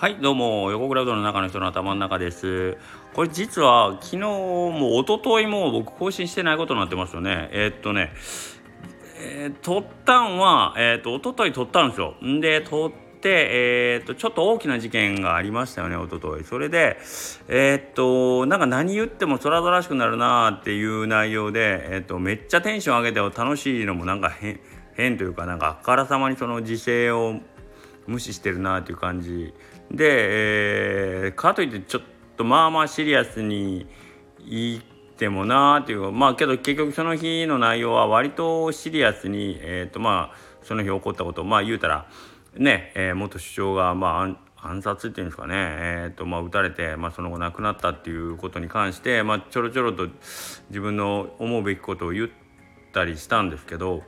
はいどうも。横クラウドの中の人の頭の中です。これ実は昨日も一昨日も僕更新してないことになってますよね。えー、っとねえー、撮ったんはえー、っと一昨日撮ったんですよ。で撮ってえー、っとちょっと大きな事件がありましたよね一昨日それでえー、っとなんか何言っても空々しくなるなっていう内容で、えー、っとめっちゃテンション上げて楽しいのもなんか変変というかなんかあからさまにその時勢を無視してるなっていう感じで、えー、かといってちょっとまあまあシリアスに言ってもなーっていうまあけど結局その日の内容は割とシリアスに、えーとまあ、その日起こったことまあ言うたらね、えー、元首相がまあ暗殺っていうんですかね、えーとまあ、撃たれて、まあ、その後亡くなったっていうことに関して、まあ、ちょろちょろと自分の思うべきことを言ったりしたんですけど、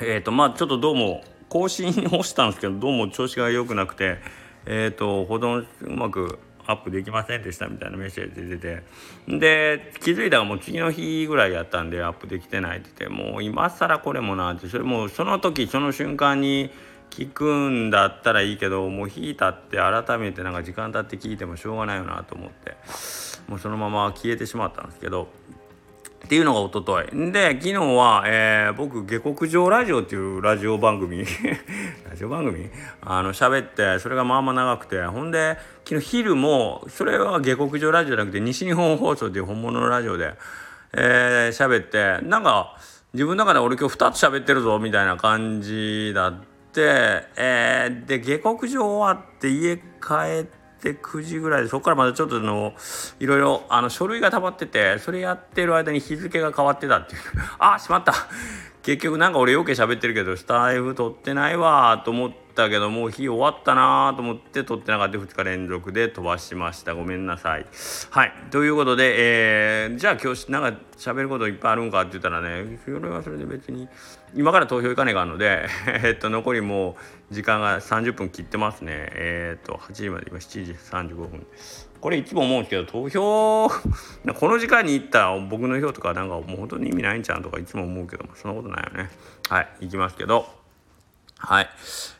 えーとまあ、ちょっとどうも更新をしたんですけどどうも調子が良くなくて、えーと、保存うまくアップできませんでしたみたいなメッセージ出てて。で気づいたらもう次の日ぐらいやったんでアップできてないって言ってもう今更これもなってそれもうその時その瞬間に聞くんだったらいいけどもう引いたって改めてなんか時間経って聞いてもしょうがないよなと思ってもうそのまま消えてしまったんですけどっていうのが一昨日。で昨日は、えー、僕下克上ラジオっていうラジオ番組 ラジオ番組？あの喋ってそれがまあまあ長くて。ほんで昨日昼もそれは下克上ラジオじゃなくて西日本放送っていう本物のラジオでえー、喋って。なんか自分の中で俺今日2つ喋ってるぞみたいな感じだって、えー、で下克上終わって家帰ってて9時ぐらいでそこからまたちょっとのいろいろあの書類が溜まっててそれやってる間に日付が変わってたっていう。あしまった。結局なんか俺余計喋ってるけどスタイフ取ってないわと思っ。たけどもう日終わったなと思って撮ってなかった2日連続で飛ばしました。ごめんなさい。はい。ということで、えー、じゃあ今日なんか喋ることいっぱいあるんかって言ったらねそれはそれで別に今から投票行かねえかんので えっと残りもう時間が30分切ってますね。えー、っと8時まで今7時35分ですこれいつも思うんですけど投票 この時間に行ったら僕の票とかなんかもう本当に意味ないんちゃうとかいつも思うけどそんなことないよね。はい行きますけど。はい。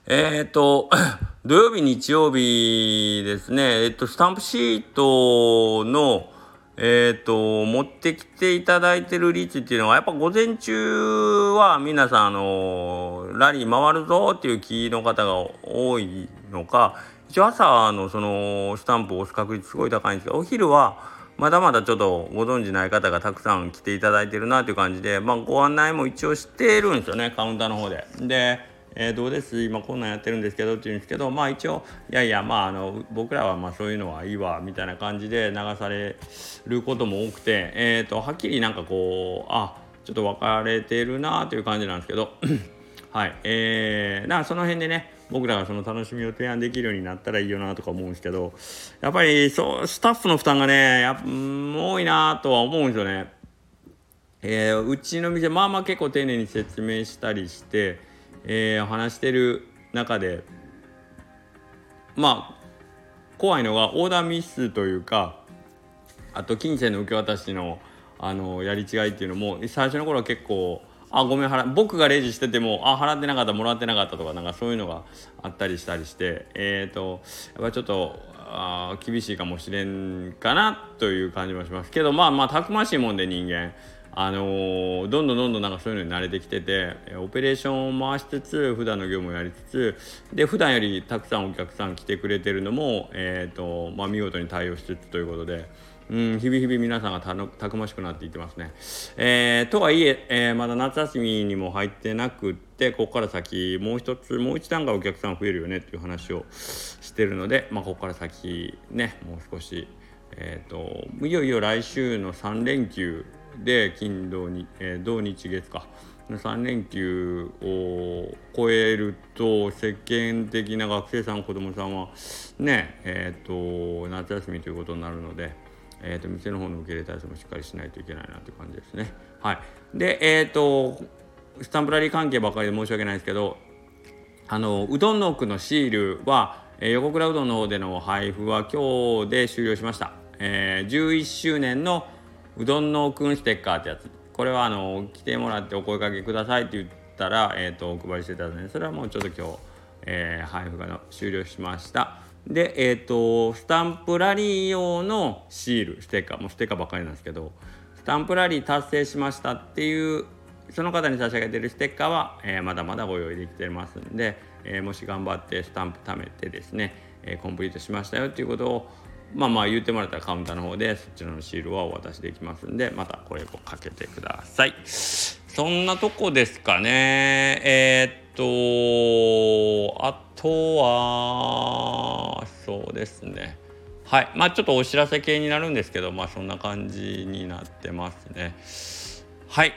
えっ、と、土曜日、日曜日ですね、えっ、と、スタンプシートの、えっ、ー、と、持ってきていただいてる率っていうのは、やっぱ午前中は皆さん、あの、ラリー回るぞっていう気の方が多いのか、一応朝のそのスタンプを押す確率すごい高いんですけど、お昼は、まだまだちょっとご存じない方がたくさん来ていただいてるなという感じで、まあ、ご案内も一応してるんですよね、カウンターの方で。で、えー、どうです？今こんなんやってるんですけどって言うんですけどまあ一応いやいやまああの僕らはまあそういうのはいいわみたいな感じで流されることも多くて、えーと、はっきりなんかこうあちょっと分かれてるなという感じなんですけど。はい。えー、なその辺でね僕らがその楽しみを提案できるようになったらいいよなとか思うんですけどやっぱりそうスタッフの負担がねや多いなとは思うんですよね。えー、うちの店まあまあ結構丁寧に説明したりしてえー、話してる中でまあ怖いのがオーダーミスというかあと金銭の受け渡しのあのやり違いっていうのも最初の頃は結構あごめん払僕がレジしててもあ払ってなかったもらってなかったとかなんかそういうのがあったりしたりしてえっ、ー、とやっぱちょっとあ厳しいかもしれんかなという感じもしますけどまあまあたくましいもんで人間あのー、どんどんどんどんなんかそういうのに慣れてきててオペレーションを回しつつ普段の業務をやりつつで普段よりたくさんお客さん来てくれてるのも、えーとまあ、見事に対応しつつということで。うん、日々日々皆さんがたくましくなっていってますね。えー、とはいええー、まだ夏休みにも入ってなくってここから先もう一つもう一段階お客さん増えるよねっていう話をしてるので、まあ、ここから先ねもう少し、えーといよいよ来週の3連休で金土に、えー、土日月か3連休を超えると世間的な学生さん子どもさんはねえっ、ー、と夏休みということになるので、えーと、店の方の受け入れ体制もしっかりしないといけないなという感じですね。はい、でえっ、ー、とスタンプラリー関係ばかりで申し訳ないですけどあのうどんの奥のシールは、えー、横倉うどんの方での配布は今日で終了しました。えー、11周年のうどんのくんステッカーってやつこれはあの来てもらってお声かけくださいって言ったら、えーと、お配りしてたのでそれはもうちょっと今日、えー、配布が終了しましたでえっ、とスタンプラリー用のシールステッカーもうステッカーばっかりなんですけどスタンプラリー達成しましたっていうその方に差し上げてるステッカーは、えー、まだまだご用意できてますんで、えー、もし頑張ってスタンプ貯めてですね、えー、コンプリートしましたよっていうことをまあまあ言ってもらったらカウンターの方でそちらのシールはお渡しできますんでまたこれをかけてください。そんなとこですかね。えー、っとあとはですね。はい。まあちょっとお知らせ系になるんですけどまあそんな感じになってますね。はい。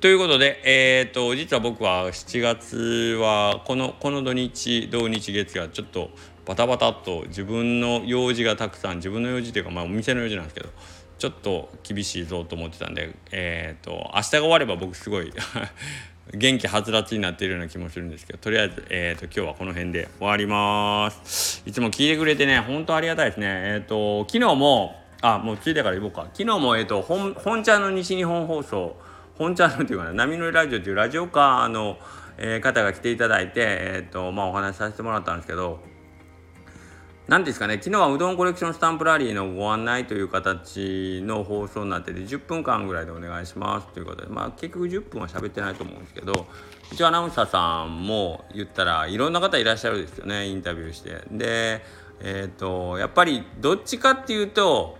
ということで、えーと、実は僕は7月はこのこの土日土日月がちょっとバタバタっと自分の用事がたくさん自分の用事というか、まあ、お店の用事なんですけどちょっと厳しいぞと思ってたんで、えーと、明日が終われば僕すごい元気はつらつになっているような気もするんですけどとりあえず、えーと、今日はこの辺で終わります。いつも聞いてくれてね本当ありがたいですね。えっ、ー、と昨日もあもうついてから言おうか。昨日も、えー、と本本茶の西日本放送本チャンのっていうかな波乗りラジオっていうラジオカーの、えー、方が来ていただいて、えーとまあ、お話しさせてもらったんですけど何ですかね昨日はうどんコレクションスタンプラリーのご案内という形の放送になってて10分間ぐらいでお願いしますということでまあ結局10分は喋ってないと思うんですけど一応アナウンサーさんも言ったらいろんな方いらっしゃるんですよねインタビューして。でえっ、ー、とやっぱりどっちかっていうと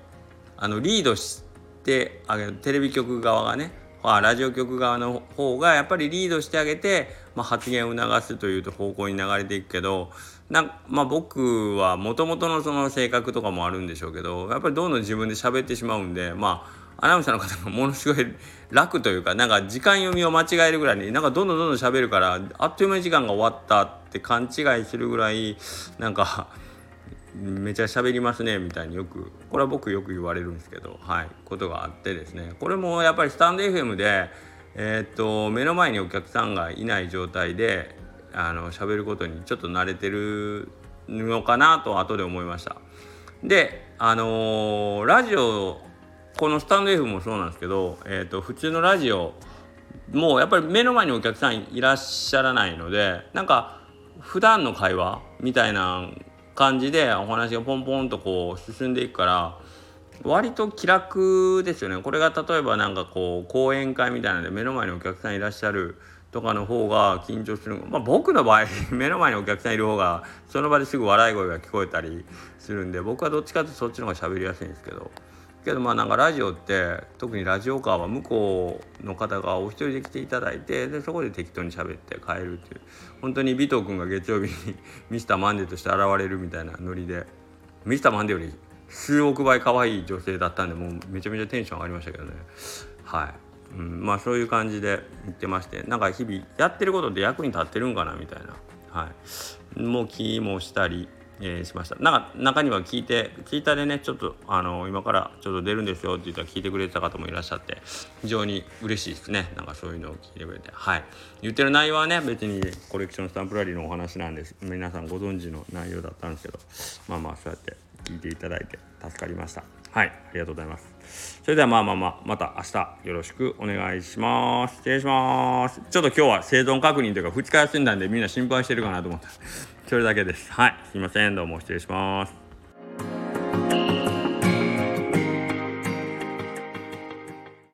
あのリードしてあげるテレビ局側がねあラジオ局側の方がやっぱりリードしてあげて、まあ、発言を促すという方向に流れていくけどな、まあ、僕はもともとのその性格とかもあるんでしょうけどやっぱりどんどん自分で喋ってしまうんでまあアナウンサーの方がものすごい楽というかなんか時間読みを間違えるぐらいになんかどんどんどんどん喋るからあっという間に時間が終わったって勘違いするぐらいなんかめちゃ喋りますねみたいによくこれは僕よく言われるんですけどはいことがあってですね。これもやっぱりスタンド FM でえ、っと目の前にお客さんがいない状態であの喋ることにちょっと慣れてるのかなと後で思いました。であのー、ラジオこのスタンド F もそうなんですけど、えー、と普通のラジオもうやっぱり目の前にお客さんいらっしゃらないのでなんか普段の会話みたいな感じでお話がポンポンとこう進んでいくから割と気楽ですよね。これが例えば何かこう講演会みたいなので目の前にお客さんいらっしゃるとかの方が緊張する。まあ僕の場合 目の前にお客さんいる方がその場ですぐ笑い声が聞こえたりするんで僕はどっちかというとそっちの方が喋りやすいんですけど。けどまあなんかラジオって特にラジオカーは向こうの方がお一人で来ていただいてでそこで適当に喋って帰るっていう。本当に尾藤君が月曜日に ミスターマンデーとして現れるみたいなノリでミスターマンデーより数億倍可愛い女性だったんでもうめちゃめちゃテンション上がりましたけどね。はい、うん、まあそういう感じで言ってましてなんか日々やってることで役に立ってるんかなみたいな。はい。もう気もしたりえー、しました。なんか中には聞いてツイッターでねちょっとあの今からちょっと出るんですよって言ったら聞いてくれてた方もいらっしゃって非常に嬉しいですね。なんかそういうのを聞いてくれて。はい。言ってる内容はね別にコレクションスタンプラリーのお話なんです。皆さんご存知の内容だったんですけどまあまあそうやって聞いていただいて助かりました。はいありがとうございます。それではまあまあまあまた明日よろしくお願いします。失礼します。ちょっと今日は生存確認というか2日休んだんでみんな心配してるかなと思った。それだけです。はいすいません。どうも失礼します。